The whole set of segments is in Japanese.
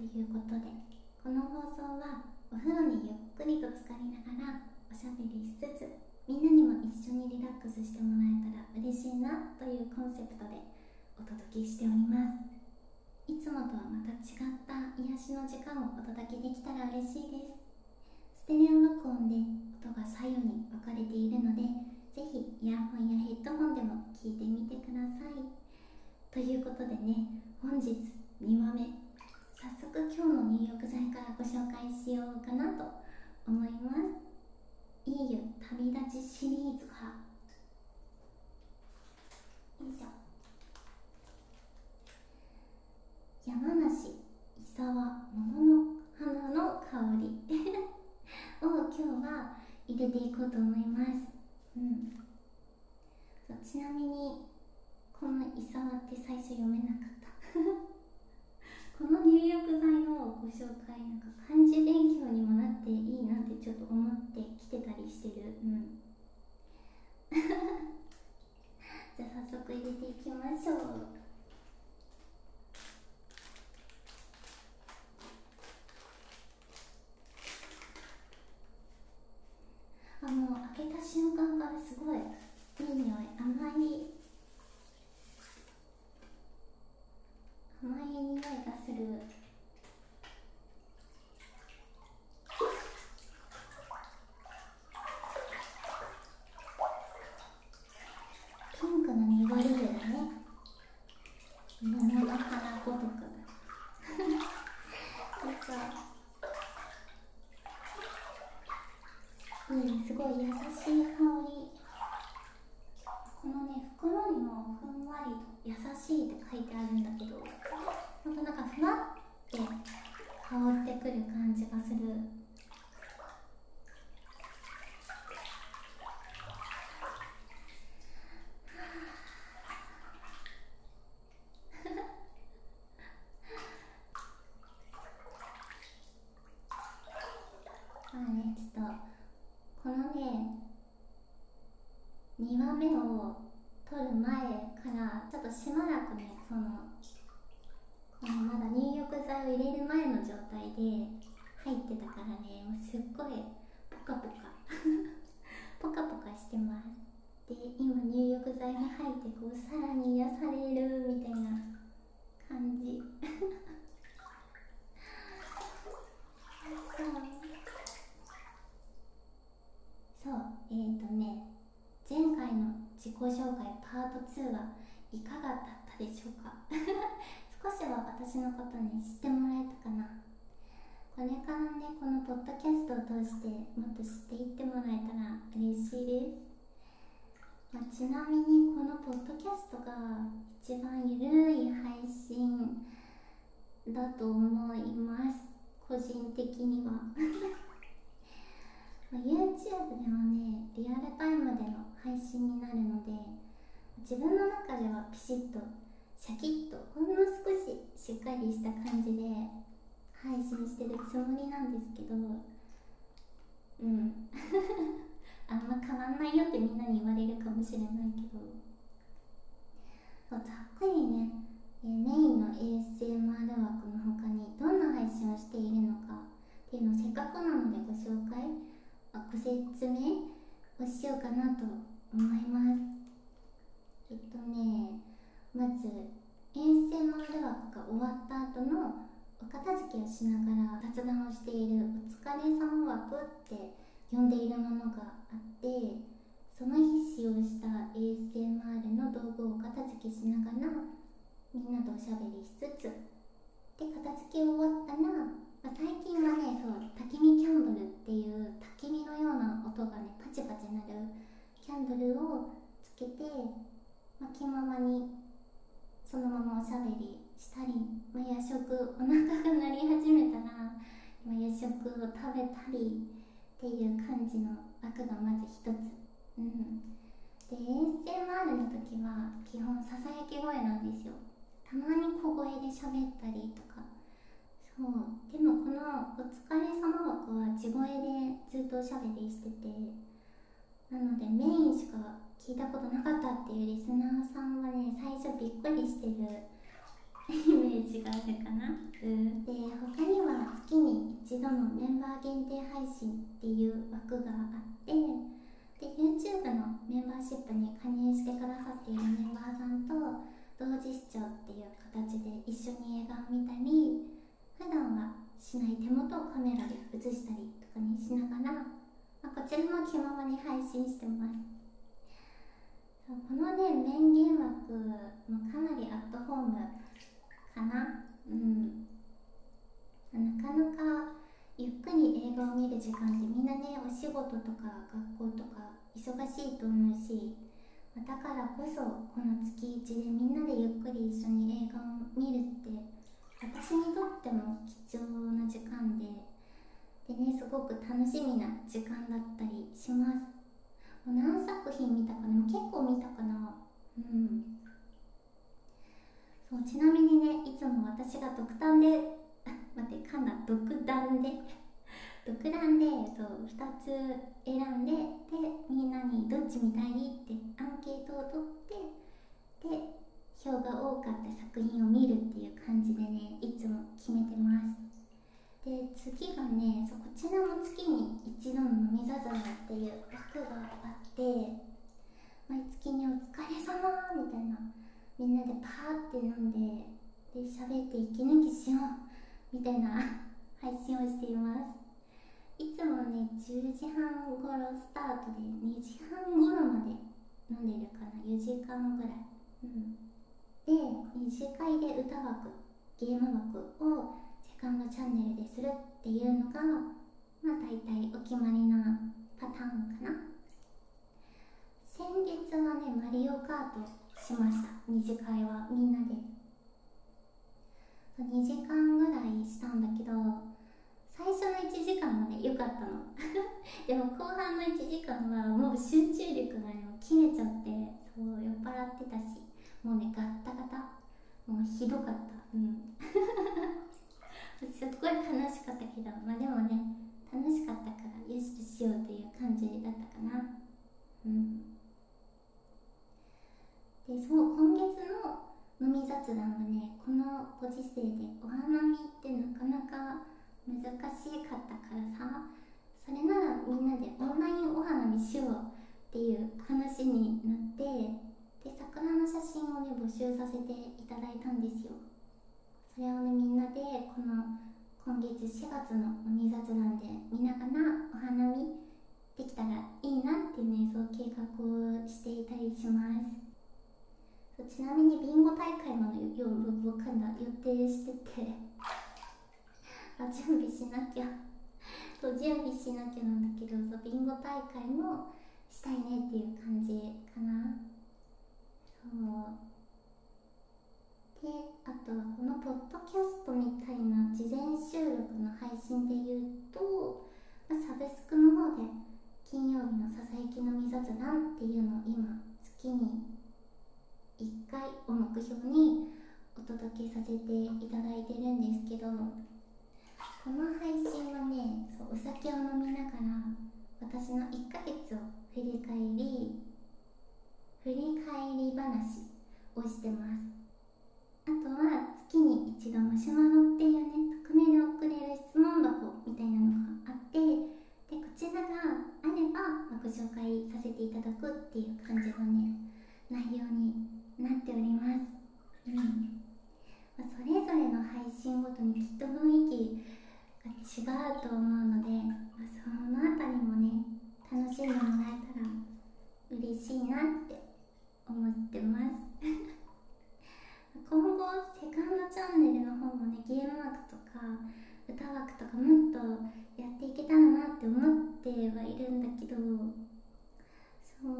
ということでこの放送はお風呂にゆっくりと浸かりながらおしゃべりしつつみんなにも一緒にリラックスしてもらえたら嬉しいなというコンセプトでお届けしております。いつもとはまた違った癒しの時間をお届けできたら嬉しいです。ステレオ録音で音が左右に分かれているのでぜひイヤホンやヘッドホンでも聞いてみてください。ということでね本日日の入浴剤からご紹介しようかなと思います。いい湯旅立ちシリーズからよいしょ山梨伊沢桃の花の香り。を今日は入れていこうと思います。うん。そうちなみにこの伊沢って最初読めなかったこの入浴剤のご紹介なんか漢字勉強にもなっていいなってちょっと思ってきてたりしてる。うん。じゃあ早速入れていきましょう。あもう開けた瞬間からすごいいい匂い。甘い甘い匂いがするピンクの濁り湯だね桃の花ごとくそうんすごい優しい香り。このね袋にもふんわりと優しいって書いてあるんだけどなんとなんかふわって香ってくる感じがするまあねちょっとこのね2話目を撮る前からちょっしばらくねそのこのまだ入浴剤を入れる前の状態で入ってたからねもうすっごいポカポカ。ポカポカしてますで今入浴剤が入ってこうさらに癒されるみたいな感じ。そう。そう。えーとね前回の自己紹介パート2はいかがだったでしょうか？少しは私のことに知ってもらえたかな？これからねこのポッドキャストを通してもっと知っていってもらえたら嬉しいです、まあ、ちなみにこのポッドキャストが一番ゆるい配信だと思います。個人的には。YouTube ではねリアルタイムでの配信になるので自分の中ではピシッとシャキッとほんの少ししっかりした感じで配信してるつもりなんですけどうん。あんま変わんないよってみんなに言われるかもしれないけど。ざっくりねメインの ASMR 枠の他にどんな配信をしているのかっていうのをせっかくなのでご紹介ご説明をしようかなと思いますえっとねまず ASMR 枠が終わった後のお片付けをしながら雑談をしているお疲れ様枠って呼んでいるものがあってその日使用した ASMR の道具をお片付けしながらみんなとおしゃべりしつつで片付け終わったら、まあ、最近はねそう焚き火キャンドルっていう焚き火のような音がねパチパチ鳴るキャンドルをつけて、まあ、気ままにそのままおしゃべりしたり、ま、夜食お腹が鳴り始めたら、まあ、夜食を食べたりっていう感じの枠がまず一つ。うん。で ASMR の時は基本ささやき声なんですよ。たまに小声で喋ったりとか。そう。でもこの「お疲れ様枠」は地声でずっとおしゃべりしててなのでメインしか聞いたことなかったっていうリスナーさんはね最初びっくりしてるイメージがあるかな、うん、で他には月に一度のメンバー限定配信っていう枠があってで YouTube のメンバーシップに加入してくださっているメンバーさんと同時視聴っていう形で一緒に映画を見たり普段はしない手元をカメラで映したりとかにしながら、まあ、こちらも気ままに配信してますこのね面言枠もかなりアットホームかな。うん。なかなかゆっくり映画を見る時間ってみんなねお仕事とか学校とか忙しいと思うしだからこそこの月1でみんなでゆっくり一緒に映画を見るって私にとっても貴重な時間ででねすごく楽しみな時間だったりします。何作品見たかな？結構見たかな。うん。そうちなみにねいつも私が独断で 待って噛んだ。独断で？独断でそう2つ選んででみんなにどっち見たい？ってアンケートを取ってで票が多かった作品を見るっていう感じでねいつも決めてます。で次がねそうこちらも月に一度の飲みざざらっていう枠があって毎月にお疲れ様みたいなみんなでパーって飲んでで喋って息抜きしようみたいな配信をしています。いつもね10時半頃スタートで2時半頃まで飲んでるかな4時間ぐらい、うん、で2次会で歌枠ゲーム枠をセカンドチャンネルでするっていうのがまあ大体お決まりなパターンかな。先月はねマリオカートしました。2次会はみんなで。2時間ぐらいしたんだけど最初の1時間もね良かったの。でも後半の1時間はもう集中力がも切れちゃってそう酔っ払ってたし。もうねガッタガタ。もうひどかった。うん。すっごい悲しかったけどまあでもね楽しかったからよしとしようという感じだったかな。うん。でそう今月の飲み雑談はねこのご時世でお花見ってなかなか難しかったからさそれならみんなでオンラインお花見しようっていう話になってで桜の写真をね募集させていただいたんですよ。それをねみんなでこの今月4月の飲み雑談で見ながらお花見できたらいいなっていうねそう計画をしていたりします。そうちなみにビンゴ大会も夜僕ら予定してて あ準備しなきゃ。そう準備しなきゃなんだけどそうビンゴ大会もしたいねっていう感じかな。そう。あとはこのポッドキャストみたいな事前収録の配信で言うと、まあ、サブスクの方で金曜日のささやきのみ雑談っていうのを今月に1回を目標にお届けさせていただいてるんですけどこの配信はねそうお酒を飲みながら私の1ヶ月を振り返り振り返り話をしてます。あとは月に一度マシュマロっていうね匿名で送れる質問箱みたいなのがあってでこちらがあれば、ま、ご紹介させていただくっていう感じのね内容になっております、うん。まあ、それぞれの配信ごとにきっと雰囲気が違うと思うので、まあ、そのあたりもね楽しんでもらえたら嬉しいなって思ってます今後セカンドチャンネルの方もねゲーム枠とか歌枠とかもっとやっていけたらなって思ってはいるんだけどそう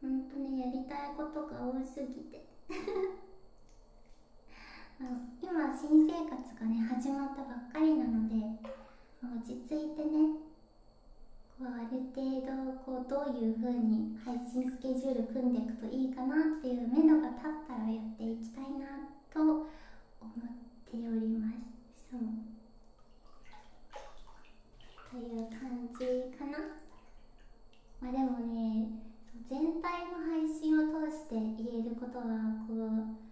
ほんとねやりたいことが多すぎて。今新生活がね始まったばっかりなので落ち着いてねこうある程度こうどういう風に配信スケジュール組んでいくといいかなっていう目処が立ったらやっていきたいなと思っておりますそうという感じかなまあでもね全体の配信を通して言えることはこう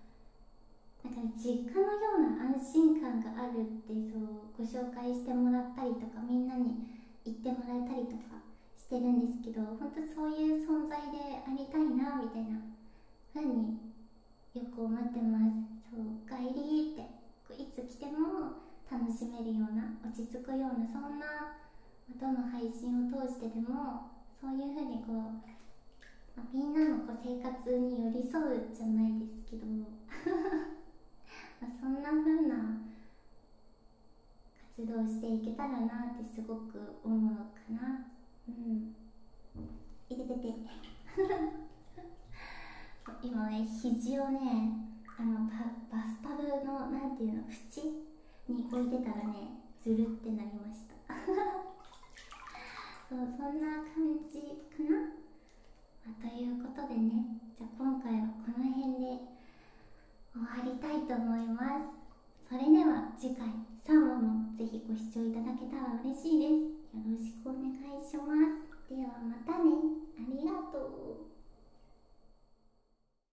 なんか実家のような安心感があるってそうご紹介してもらったりとかみんなに言ってもらえたりとかしてるんですけど本当そういう存在でありたいなみたいな。風によく思ってます。そう「帰り」っていつ来ても楽しめるような落ち着くようなそんなどの配信を通してでもそういうふうにこう、まあ、みんなのこう生活に寄り添うじゃないですけどまそんな風な活動していけたらなってすごく思うかな。うん。いててて。今ね肘をねあのバスタブのなんていうの縁に置いてたらねずるってなりました。そうそんな感じかな、まあ、ということでね。じゃあ今回はこの辺で終わりたいと思います。それでは次回。3話もぜひご視聴いただけたら嬉しいです。よろしくお願いします。ではまたね。ありがとう。